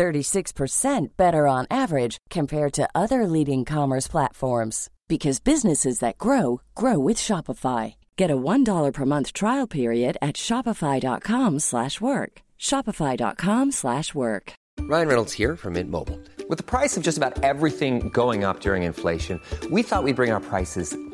36% better on average compared to other leading commerce platforms because businesses that grow grow with Shopify. Get a $1 per month trial period at shopify.com/work. shopify.com/work. Ryan Reynolds here from Mint Mobile. With the price of just about everything going up during inflation, we thought we'd bring our prices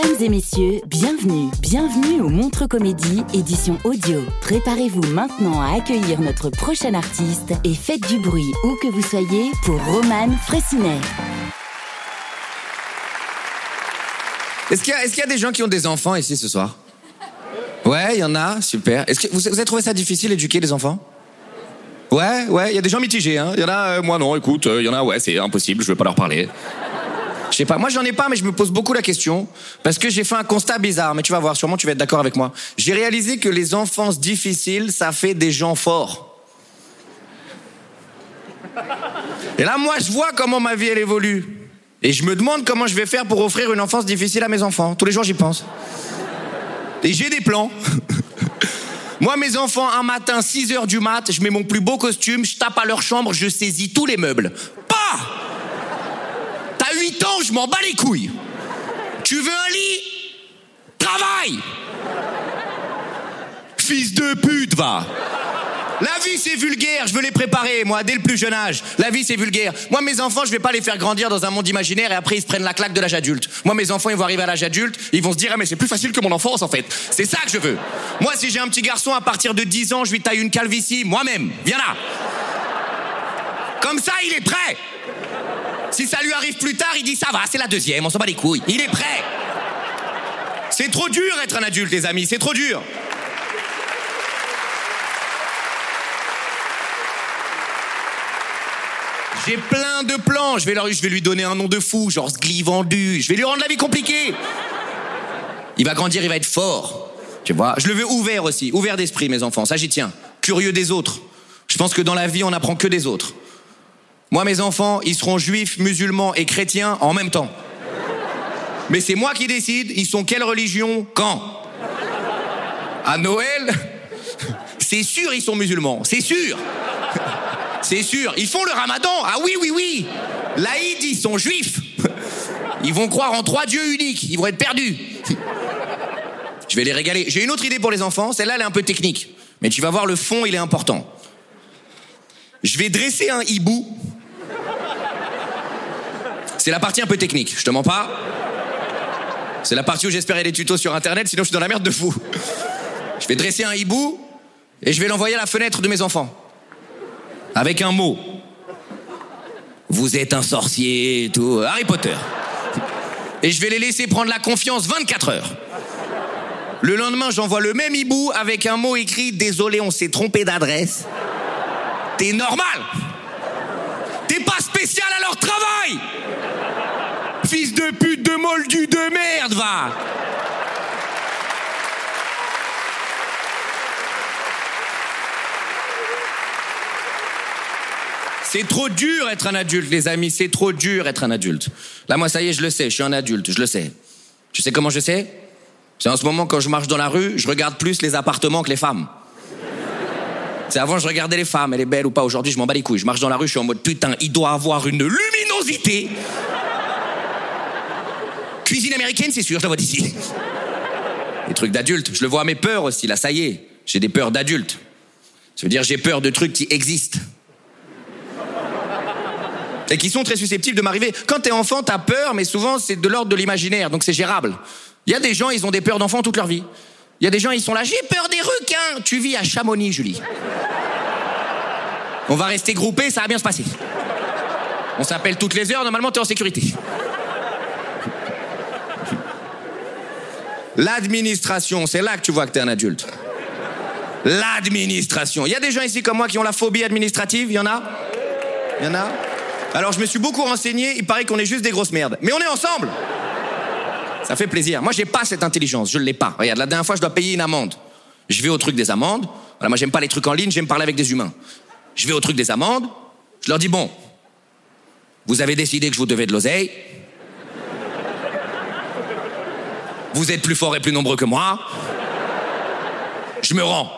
Mesdames et messieurs, bienvenue, bienvenue au Montre Comédie, édition audio. Préparez-vous maintenant à accueillir notre prochain artiste et faites du bruit où que vous soyez pour Roman Fressinet. Est-ce qu'il y, a- des gens qui ont des enfants ici ce soir? Ouais, il y en a, super. Est-ce que vous, vous avez trouvé ça difficile d'éduquer les enfants? Ouais, ouais, il y a des gens mitigés. Hein. Il y en a, euh, moi non, écoute, euh, il y en a, ouais, c'est impossible, je veux pas leur parler. Je sais pas, moi j'en ai pas, mais je me pose beaucoup la question parce que j'ai fait un constat bizarre. Mais tu vas voir, sûrement tu vas être d'accord avec moi. J'ai réalisé que les enfances difficiles, ça fait des gens forts. Et là, moi, je vois comment ma vie elle évolue. Et je me demande comment je vais faire pour offrir une enfance difficile à mes enfants. Tous les jours, j'y pense. Et j'ai des plans. Moi, mes enfants, un matin, 6 heures du mat, je mets mon plus beau costume, je tape à leur chambre, je saisis tous les meubles. Pas T'as 8 ans, je m'en bats les couilles. Tu veux un lit? Travaille Fils de pute, va la vie c'est vulgaire, je veux les préparer, moi, dès le plus jeune âge. La vie c'est vulgaire. Moi, mes enfants, je vais pas les faire grandir dans un monde imaginaire et après ils se prennent la claque de l'âge adulte. Moi, mes enfants, ils vont arriver à l'âge adulte, ils vont se dire, ah, mais c'est plus facile que mon enfance en fait. C'est ça que je veux. Moi, si j'ai un petit garçon à partir de 10 ans, je lui taille une calvitie, moi-même. Viens là. Comme ça, il est prêt. Si ça lui arrive plus tard, il dit, ça va, c'est la deuxième, on s'en bat les couilles. Il est prêt. C'est trop dur être un adulte, les amis, c'est trop dur. J'ai plein de plans. Je vais, leur- je vais lui donner un nom de fou, genre Sgli vendu. Je vais lui rendre la vie compliquée. Il va grandir, il va être fort. Tu vois Je le veux ouvert aussi, ouvert d'esprit, mes enfants. Ça, j'y tiens. Curieux des autres. Je pense que dans la vie, on n'apprend que des autres. Moi, mes enfants, ils seront juifs, musulmans et chrétiens en même temps. Mais c'est moi qui décide, ils sont quelle religion, quand? À Noël? C'est sûr, ils sont musulmans, c'est sûr c'est sûr. Ils font le ramadan. Ah oui, oui, oui. L'Aïd, ils sont juifs. Ils vont croire en trois dieux uniques. Ils vont être perdus. Je vais les régaler. J'ai une autre idée pour les enfants. Celle-là, elle est un peu technique. Mais tu vas voir, le fond, il est important. Je vais dresser un hibou. C'est la partie un peu technique. Je te mens pas. C'est la partie où j'espérais des tutos sur Internet, sinon je suis dans la merde de fou. Je vais dresser un hibou et je vais l'envoyer à la fenêtre de mes enfants avec un mot. Vous êtes un sorcier et tout. Harry Potter. Et je vais les laisser prendre la confiance 24 heures. Le lendemain, j'envoie le même hibou avec un mot écrit Désolé, on s'est trompé d'adresse. T'es normal. T'es pas spécial à leur travail. Fils de pute de moldu de merde, va. C'est trop dur être un adulte, les amis. C'est trop dur être un adulte. Là, moi, ça y est, je le sais. Je suis un adulte, je le sais. Tu sais comment je sais? C'est en ce moment, quand je marche dans la rue, je regarde plus les appartements que les femmes. C'est avant, je regardais les femmes, elle est belle ou pas. Aujourd'hui, je m'en bats les couilles. Je marche dans la rue, je suis en mode putain, il doit avoir une luminosité. Cuisine américaine, c'est sûr, je la vois d'ici. Les trucs d'adulte. Je le vois à mes peurs aussi, là, ça y est. J'ai des peurs d'adulte. Ça veut dire, j'ai peur de trucs qui existent. et qui sont très susceptibles de m'arriver. Quand t'es enfant, t'as peur, mais souvent c'est de l'ordre de l'imaginaire, donc c'est gérable. Il y a des gens, ils ont des peurs d'enfant toute leur vie. Il y a des gens, ils sont là, j'ai peur des requins. Tu vis à Chamonix, Julie. On va rester groupés, ça va bien se passer. On s'appelle toutes les heures, normalement t'es en sécurité. L'administration, c'est là que tu vois que t'es un adulte. L'administration. Il y a des gens ici comme moi qui ont la phobie administrative, il y en a? Il y en a? Alors je me suis beaucoup renseigné, il paraît qu'on est juste des grosses merdes. Mais on est ensemble Ça fait plaisir. Moi j'ai pas cette intelligence, je l'ai pas. Regarde, la dernière fois je dois payer une amende. Je vais au truc des amendes. Voilà, moi j'aime pas les trucs en ligne, j'aime parler avec des humains. Je vais au truc des amendes, je leur dis bon, vous avez décidé que je vous devais de l'oseille. Vous êtes plus fort et plus nombreux que moi. Je me rends.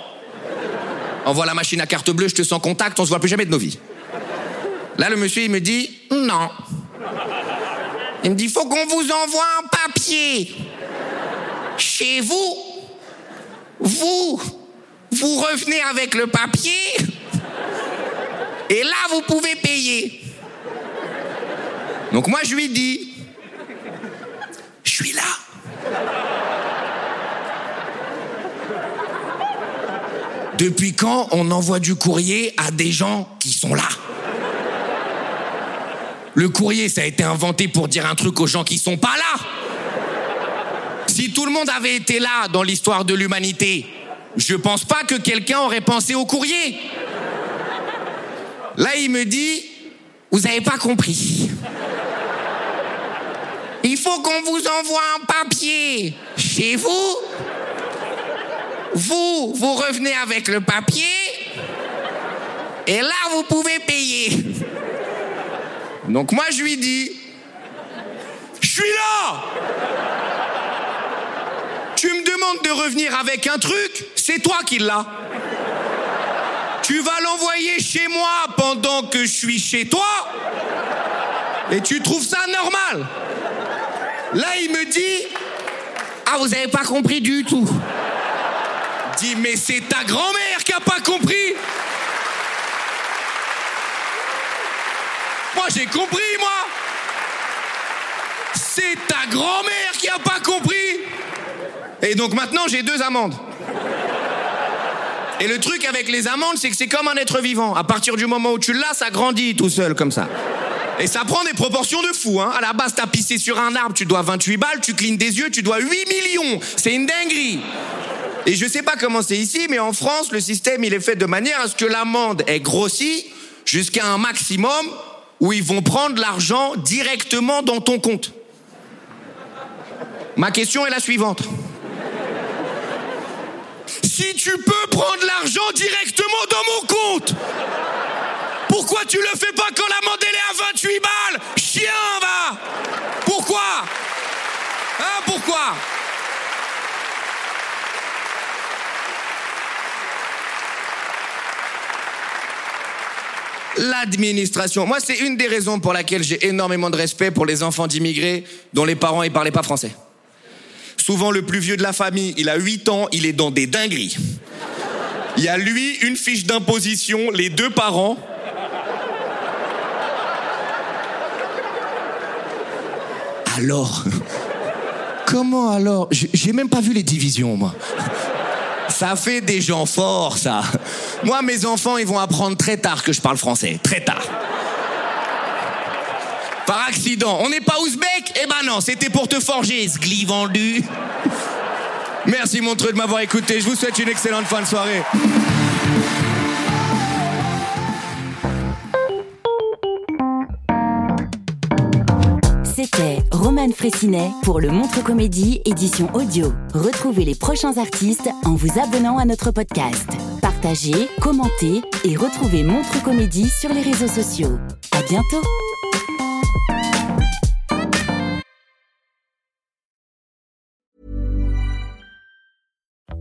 Envoie la machine à carte bleue, je te sens contact, on se voit plus jamais de nos vies. Là, le monsieur, il me dit non. Il me dit faut qu'on vous envoie un papier. Chez vous, vous, vous revenez avec le papier. Et là, vous pouvez payer. Donc moi, je lui dis, je suis là. Depuis quand on envoie du courrier à des gens qui sont là? Le courrier, ça a été inventé pour dire un truc aux gens qui sont pas là. Si tout le monde avait été là dans l'histoire de l'humanité, je pense pas que quelqu'un aurait pensé au courrier. Là, il me dit, vous avez pas compris. Il faut qu'on vous envoie un papier chez vous. Vous, vous revenez avec le papier. Et là, vous pouvez payer. Donc moi, je lui dis, je suis là. Tu me demandes de revenir avec un truc, c'est toi qui l'as. Tu vas l'envoyer chez moi pendant que je suis chez toi. Et tu trouves ça normal Là, il me dit Ah, vous avez pas compris du tout. Mais c'est ta grand-mère qui a pas compris. Moi, j'ai compris, moi. C'est ta grand-mère qui a pas compris. Et donc maintenant, j'ai deux amendes. Et le truc avec les amendes, c'est que c'est comme un être vivant. À partir du moment où tu l'as, ça grandit tout seul comme ça. Et ça prend des proportions de fou. Hein. À la base, t'as pissé sur un arbre, tu dois 28 balles, tu clignes des yeux, tu dois 8 millions. C'est une dinguerie. Et je sais pas comment c'est ici, mais en France, le système, il est fait de manière à ce que l'amende est grossie jusqu'à un maximum où ils vont prendre l'argent directement dans ton compte. Ma question est la suivante. Si tu peux prendre L'administration. Moi, c'est une des raisons pour laquelle j'ai énormément de respect pour les enfants d'immigrés dont les parents ne parlaient pas français. Souvent, le plus vieux de la famille, il a 8 ans, il est dans des dingueries. Il y a lui, une fiche d'imposition, les deux parents. Alors Comment alors? J'ai même pas vu les divisions, moi. Ça fait des gens forts, ça. Moi, mes enfants, ils vont apprendre très tard que je parle français. Très tard. Par accident. On n'est pas ouzbek? Eh ben non, c'était pour te forger, ce vendu. Merci, Montreux, de m'avoir écouté. Je vous souhaite une excellente fin de soirée. C'était Roman Frécinet pour le Montre Comédie édition audio. Retrouvez les prochains artistes en vous abonnant à notre podcast. Partagez, commentez et retrouvez Montre Comédie sur les réseaux sociaux. À bientôt!